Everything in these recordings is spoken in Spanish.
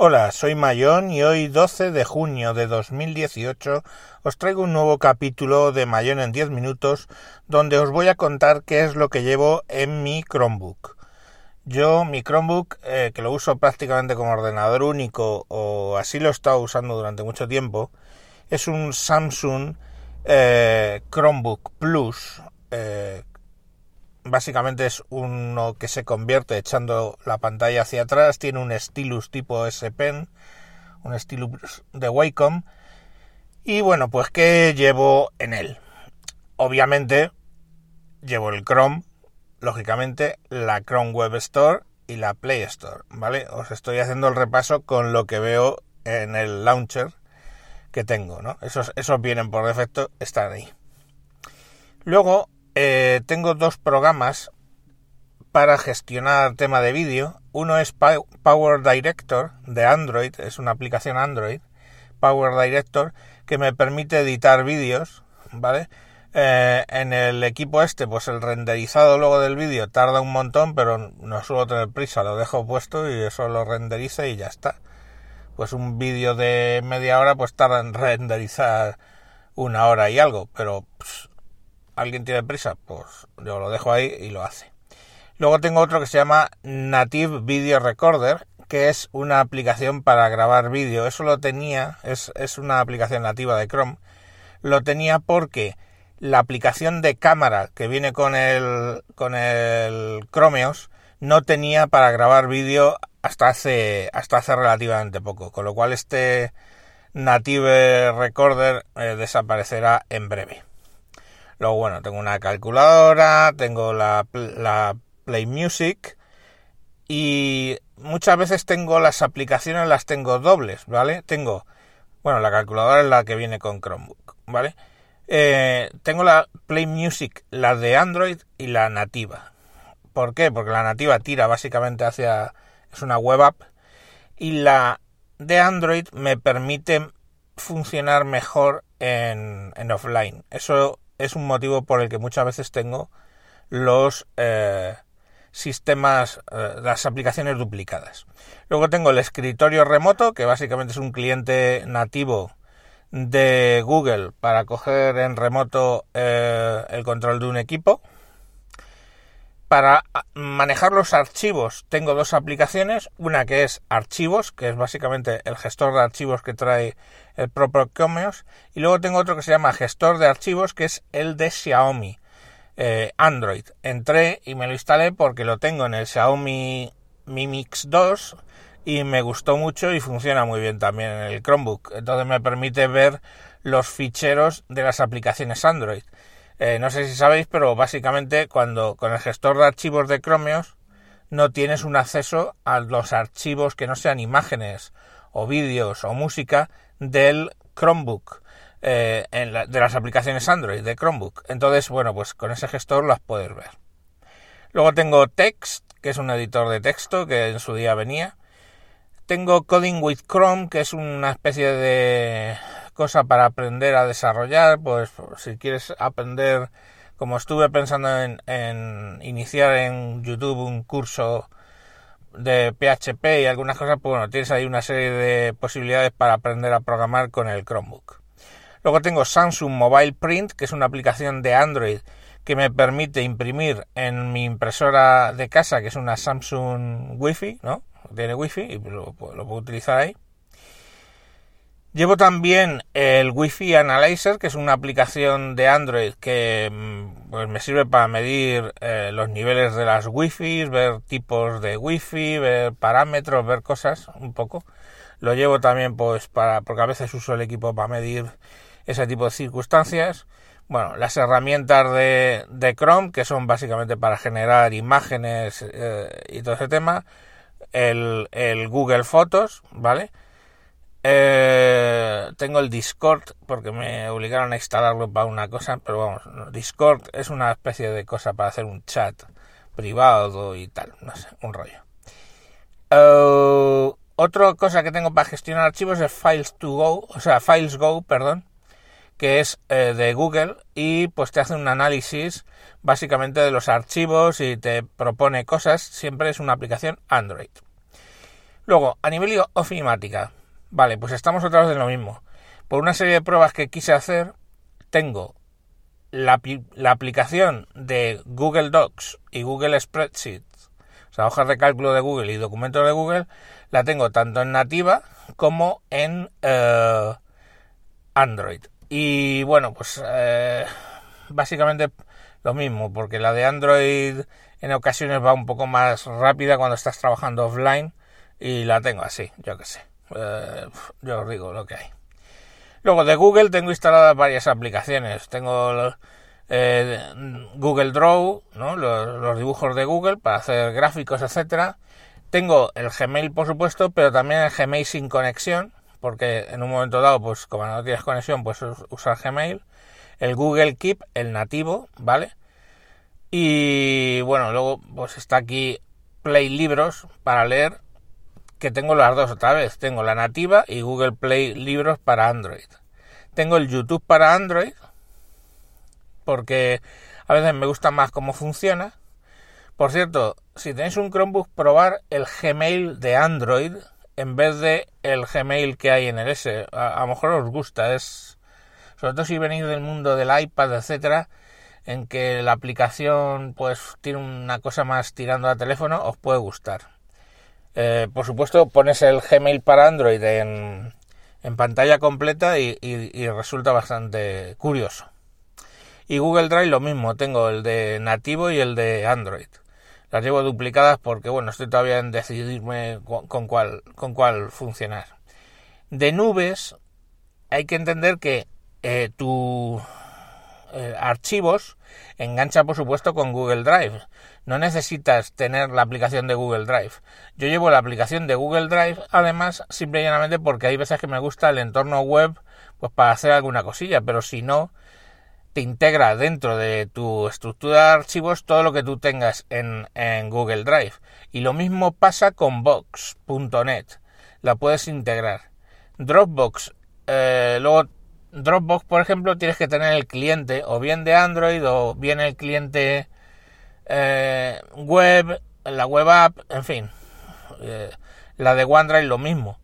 Hola, soy Mayón y hoy 12 de junio de 2018 os traigo un nuevo capítulo de Mayón en 10 minutos donde os voy a contar qué es lo que llevo en mi Chromebook. Yo mi Chromebook, eh, que lo uso prácticamente como ordenador único o así lo he estado usando durante mucho tiempo, es un Samsung eh, Chromebook Plus eh, básicamente es uno que se convierte echando la pantalla hacia atrás, tiene un stylus tipo S Pen, un stylus de Wacom. Y bueno, pues ¿qué llevo en él? Obviamente llevo el Chrome, lógicamente la Chrome Web Store y la Play Store, ¿vale? Os estoy haciendo el repaso con lo que veo en el launcher que tengo, ¿no? Esos, esos vienen por defecto, están ahí. Luego eh, tengo dos programas para gestionar tema de vídeo. Uno es Power Director de Android, es una aplicación Android, Power Director, que me permite editar vídeos, ¿vale? Eh, en el equipo este, pues el renderizado luego del vídeo tarda un montón, pero no suelo tener prisa, lo dejo puesto y eso lo renderiza y ya está. Pues un vídeo de media hora, pues tarda en renderizar una hora y algo, pero alguien tiene prisa, pues yo lo dejo ahí y lo hace. Luego tengo otro que se llama Native Video Recorder, que es una aplicación para grabar vídeo. Eso lo tenía, es, es una aplicación nativa de Chrome. Lo tenía porque la aplicación de cámara que viene con el, con el Chromeos no tenía para grabar vídeo hasta hace, hasta hace relativamente poco. Con lo cual este Native Recorder eh, desaparecerá en breve. Luego, bueno, tengo una calculadora, tengo la, Play Music y muchas veces tengo las aplicaciones, las tengo dobles, ¿vale? Tengo, bueno, la calculadora es la que viene con Chromebook, ¿vale? Eh, tengo la Play Music, la de Android y la nativa. ¿Por qué? Porque la nativa tira básicamente hacia... es una web app y la de Android me permite funcionar mejor en, en offline. Eso es un motivo por el que muchas veces tengo los eh, sistemas, eh, las aplicaciones duplicadas. Luego tengo el escritorio remoto, que básicamente es un cliente nativo de Google para coger en remoto eh, el control de un equipo. Para manejar los archivos tengo dos aplicaciones, una que es Archivos, que es básicamente el gestor de archivos que trae el propio Chromeos, y luego tengo otro que se llama Gestor de Archivos, que es el de Xiaomi, eh, Android. Entré y me lo instalé porque lo tengo en el Xiaomi Mi Mix 2 y me gustó mucho y funciona muy bien también en el Chromebook. Entonces me permite ver los ficheros de las aplicaciones Android. Eh, no sé si sabéis, pero básicamente cuando con el gestor de archivos de Chromeos no tienes un acceso a los archivos que no sean imágenes o vídeos o música del Chromebook, eh, de las aplicaciones Android de Chromebook. Entonces, bueno, pues con ese gestor las puedes ver. Luego tengo Text, que es un editor de texto que en su día venía. Tengo Coding with Chrome, que es una especie de cosa para aprender a desarrollar, pues si quieres aprender, como estuve pensando en, iniciar en YouTube un curso de PHP y algunas cosas, pues bueno, tienes ahí una serie de posibilidades para aprender a programar con el Chromebook. Luego tengo Samsung Mobile Print, que es una aplicación de Android que me permite imprimir en mi impresora de casa, que es una Samsung Wi-Fi, ¿no? Tiene Wi-Fi y lo puedo utilizar ahí. Llevo también el Wi-Fi Analyzer, que es una aplicación de Android que mm, pues, me sirve para medir eh, los niveles de las Wi-Fi, ver tipos de Wi-Fi, ver parámetros, ver cosas un poco. Lo llevo también pues para porque a veces uso el equipo para medir ese tipo de circunstancias. Bueno, las herramientas de, de Chrome, que son básicamente para generar imágenes eh, y todo ese tema. El, el Google Fotos, ¿vale? Eh, tengo el Discord porque me obligaron a instalarlo para una cosa, pero vamos, Discord es una especie de cosa para hacer un chat privado y tal, no sé, un rollo. Eh, otra cosa que tengo para gestionar archivos es Files to Go, o sea, Files Go, perdón, que es eh, de Google y pues te hace un análisis básicamente de los archivos y te propone cosas, siempre es una aplicación Android. Luego, a nivel ofimática, vale, pues estamos otra vez en lo mismo. Por una serie de pruebas que quise hacer, tengo la, la aplicación de Google Docs y Google Spreadsheets, o sea, hojas de cálculo de Google y documentos de Google, la tengo tanto en nativa como en eh, Android. Y bueno, pues eh, básicamente lo mismo, porque la de Android en ocasiones va un poco más rápida cuando estás trabajando offline y la tengo así, yo que sé. Eh, yo os digo lo que hay. Luego de Google tengo instaladas varias aplicaciones. Tengo Google Draw, los, los, dibujos de Google para hacer gráficos, etcétera. Tengo el Gmail, por supuesto, pero también el Gmail sin conexión, porque en un momento dado, pues como no tienes conexión, pues usar Gmail. El Google Keep, el nativo, ¿vale? Y bueno, luego pues está aquí Play Libros para leer, que tengo las dos otra vez. Tengo la nativa y Google Play Libros para Android. Tengo el YouTube para Android, porque a veces me gusta más cómo funciona. Por cierto, si tenéis un Chromebook, probar el Gmail de Android en vez de el Gmail que hay en el S. A, lo mejor os gusta, es sobre todo si venís del mundo del iPad, etcétera, en que la aplicación pues tiene una cosa más tirando a teléfono, os puede gustar. Eh, por supuesto, pones el Gmail para Android en, pantalla completa y, y resulta bastante curioso. Y Google Drive lo mismo, tengo el de nativo y el de Android las llevo duplicadas porque bueno estoy todavía en decidirme con cuál con cuál funcionar de nubes hay que entender que eh, tu eh, archivos engancha por supuesto con Google Drive no necesitas tener la aplicación de Google Drive yo llevo la aplicación de Google Drive además simple y llanamente porque hay veces que me gusta el entorno web pues para hacer alguna cosilla pero si no integra dentro de tu estructura de archivos todo lo que tú tengas en, Google Drive. Y lo mismo pasa con Box.net. La puedes integrar. Dropbox, eh, luego Dropbox, por ejemplo, tienes que tener el cliente o bien de Android o bien el cliente eh, web, la web app, en fin. Eh, la de OneDrive lo mismo.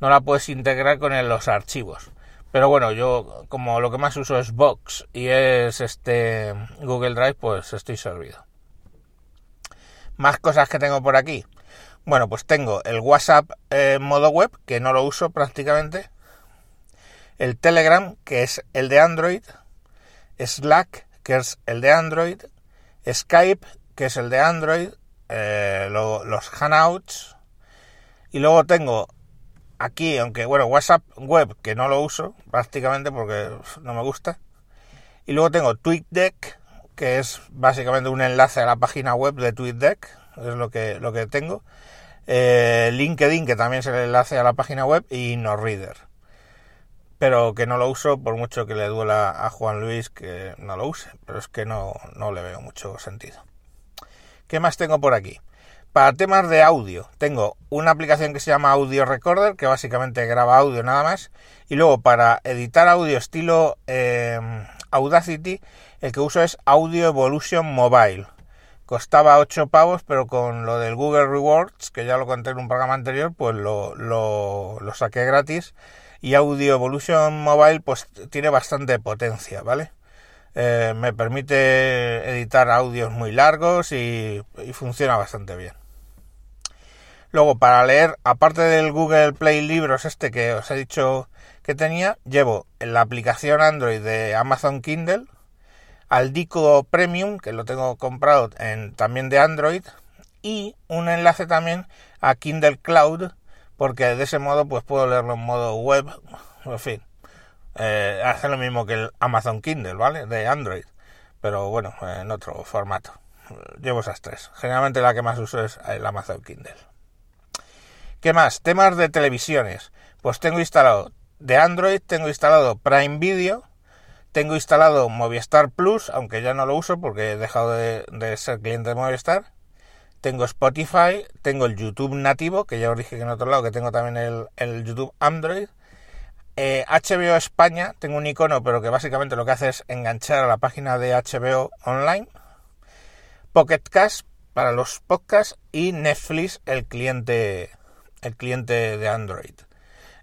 No la puedes integrar con los archivos. Pero bueno, yo como lo que más uso es Box y es este Google Drive, pues estoy servido. Más cosas que tengo por aquí. Bueno, pues tengo el WhatsApp en modo web, que no lo uso prácticamente. El Telegram, que es el de Android. Slack, que es el de Android. Skype, que es el de Android. Eh, los Hangouts. Y luego tengo aquí, aunque bueno, WhatsApp web, que no lo uso prácticamente porque no me gusta. Y luego tengo TweetDeck, que es básicamente un enlace a la página web de TweetDeck, es lo que, lo que tengo. Eh, LinkedIn, que también es el enlace a la página web, y NoReader. Pero que no lo uso, por mucho que le duela a Juan Luis que no lo use, pero es que no, no le veo mucho sentido. ¿Qué más tengo por aquí? Para temas de audio, tengo una aplicación que se llama Audio Recorder, que básicamente graba audio nada más. Y luego para editar audio estilo em, Audacity, el que uso es Audio Evolution Mobile. Costaba 8 pavos, pero con lo del Google Rewards, que ya lo conté en un programa anterior, pues lo, lo, lo saqué gratis. Y Audio Evolution Mobile, pues tiene bastante potencia, ¿vale? Eh, me permite editar audios muy largos y funciona bastante bien. Luego, para leer, aparte del Google Play Libros este que os he dicho que tenía, llevo la aplicación Android de Amazon Kindle, al Dico Premium, que lo tengo comprado en, también de Android, y un enlace también a Kindle Cloud, porque de ese modo pues puedo leerlo en modo web, en fin, eh, hace lo mismo que el Amazon Kindle, ¿vale? De Android, pero bueno, en otro formato. Llevo esas tres. Generalmente la que más uso es el Amazon Kindle. ¿Qué más? Temas de televisiones. Pues tengo instalado de Android, tengo instalado Prime Video, tengo instalado Movistar Plus, aunque ya no lo uso porque he dejado de, ser cliente de Movistar. Tengo Spotify, tengo el YouTube nativo, que ya os dije que en otro lado que tengo también el, YouTube Android. HBO eh, España, tengo un icono, pero que básicamente lo que hace es enganchar a la página de HBO online. Pocket Cash para los podcasts y Netflix, el cliente el cliente de Android.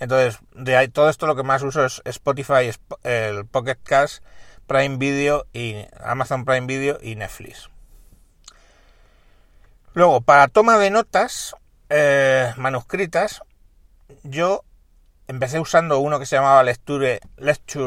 Entonces, de ahí, todo esto lo que más uso es Spotify, el Pocket Cash, Prime Video y Amazon Prime Video y Netflix. Luego, para toma de notas eh, manuscritas, yo empecé usando uno que se llamaba Lecture,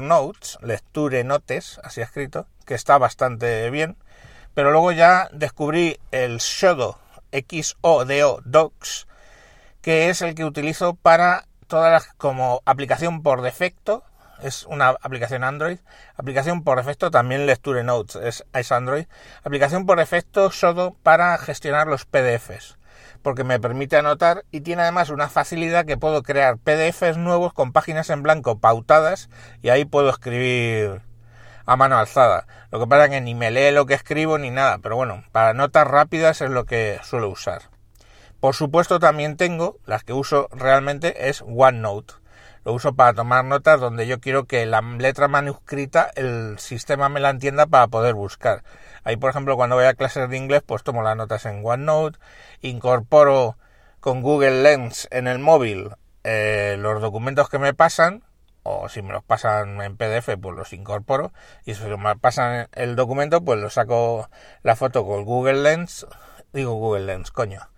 Notes, Lecture Notes, así escrito, que está bastante bien, pero luego ya descubrí el Shodo XODO Docs, que es el que utilizo para todas las como aplicación por defecto, es una aplicación Android, aplicación por defecto también Lecture Notes es, es Android, aplicación por defecto Shodo para gestionar los PDFs porque me permite anotar y tiene además una facilidad que puedo crear PDFs nuevos con páginas en blanco pautadas y ahí puedo escribir a mano alzada. Lo que pasa es que ni me lee lo que escribo ni nada, pero bueno, para notas rápidas es lo que suelo usar. Por supuesto también tengo, las que uso realmente es OneNote. Lo uso para tomar notas donde yo quiero que la letra manuscrita el sistema me la entienda para poder buscar. Ahí, por ejemplo, cuando voy a clases de inglés, pues tomo las notas en OneNote, incorporo con Google Lens en el móvil eh, los documentos que me pasan, o si me los pasan en PDF, pues los incorporo, y si me pasan el documento, pues lo saco la foto con Google Lens, digo Google Lens, coño,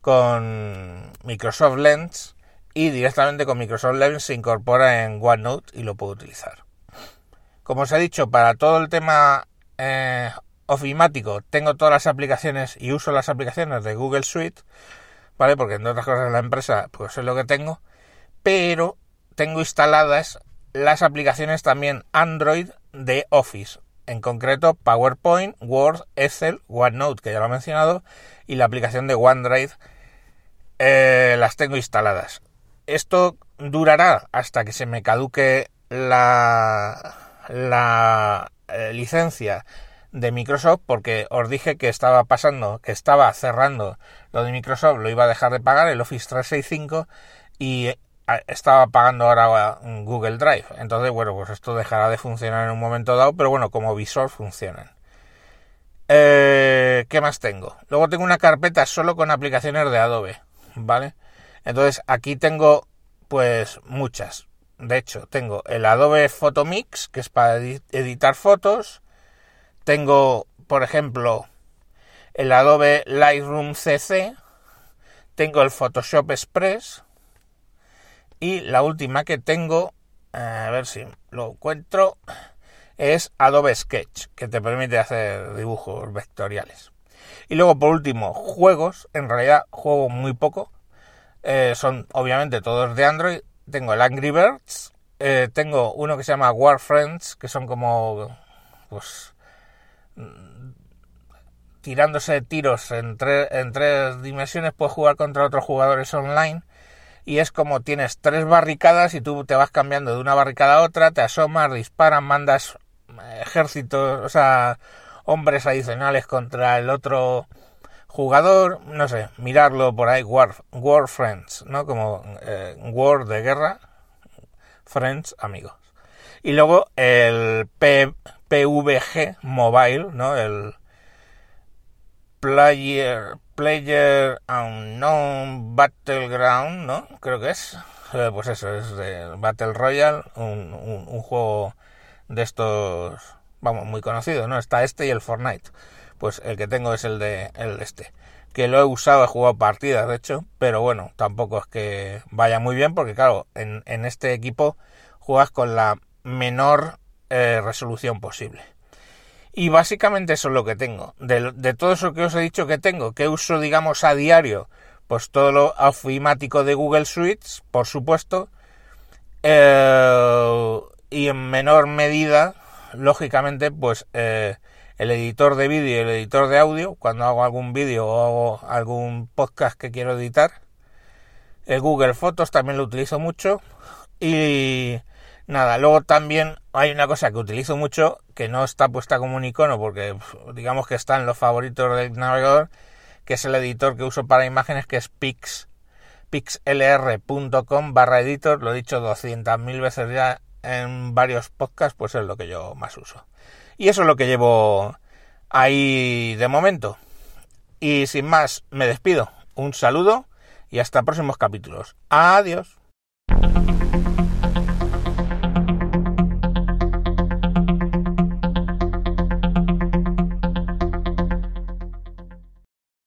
con Microsoft Lens, y directamente con Microsoft Lens se incorpora en OneNote y lo puedo utilizar. Como os he dicho, para todo el tema eh, ofimático tengo todas las aplicaciones y uso las aplicaciones de Google Suite, ¿vale? Porque en otras cosas la empresa pues es lo que tengo, pero tengo instaladas las aplicaciones también Android de Office, en concreto PowerPoint, Word, Excel, OneNote, que ya lo he mencionado, y la aplicación de OneDrive eh, las tengo instaladas. Esto durará hasta que se me caduque la, la eh, licencia de Microsoft porque os dije que estaba pasando, que estaba cerrando lo de Microsoft, lo iba a dejar de pagar el Office 365 y eh, estaba pagando ahora Google Drive. Entonces, bueno, pues esto dejará de funcionar en un momento dado, pero bueno, como visor funcionan. Eh, ¿Qué más tengo? Luego tengo una carpeta solo con aplicaciones de Adobe, ¿vale? Entonces aquí tengo pues muchas. De hecho, tengo el Adobe Photomix, que es para editar fotos, tengo, por ejemplo, el Adobe Lightroom CC, tengo el Photoshop Express y la última que tengo, a ver si lo encuentro, es Adobe Sketch, que te permite hacer dibujos vectoriales. Y luego, por último, juegos. En realidad, juego muy poco. Eh, son obviamente todos de Android. Tengo el Angry Birds. Eh, tengo uno que se llama War Friends, que son como pues tirándose tiros en, en tres dimensiones, puedes jugar contra otros jugadores online y es como tienes tres barricadas y tú te vas cambiando de una barricada a otra, te asomas, disparan, mandas ejércitos, o sea, hombres adicionales contra el otro jugador, no sé, mirarlo por ahí, War, War Friends, ¿no? Como eh, War de guerra, Friends, amigos. Y luego el P PVG Mobile, ¿no? El Player, Player Unknown Battleground, ¿no? Creo que es. Eh, pues eso, es de Battle Royale, un, un, juego de estos, vamos, muy conocido, ¿no? Está este y el Fortnite. Pues el que tengo es el de el este. Que lo he usado, he jugado partidas, de hecho, pero bueno, tampoco es que vaya muy bien, porque claro, en, este equipo juegas con la menor eh, resolución posible. Y básicamente eso es lo que tengo. De, todo eso que os he dicho que tengo, que uso, digamos, a diario, pues todo lo ofimático de Google Suites, por supuesto, eh, y en menor medida, lógicamente, pues eh, el editor de vídeo y el editor de audio, cuando hago algún vídeo o hago algún podcast que quiero editar. El Google Fotos también lo utilizo mucho. Y Nada, luego también hay una cosa que utilizo mucho que no está puesta como un icono porque digamos que está en los favoritos del navegador, que es el editor que uso para imágenes que es pix pixlr.com barra editor, lo he dicho 200.000 veces ya en varios podcasts, pues es lo que yo más uso. Y eso es lo que llevo ahí de momento. Y sin más, me despido. Un saludo y hasta próximos capítulos. Adiós.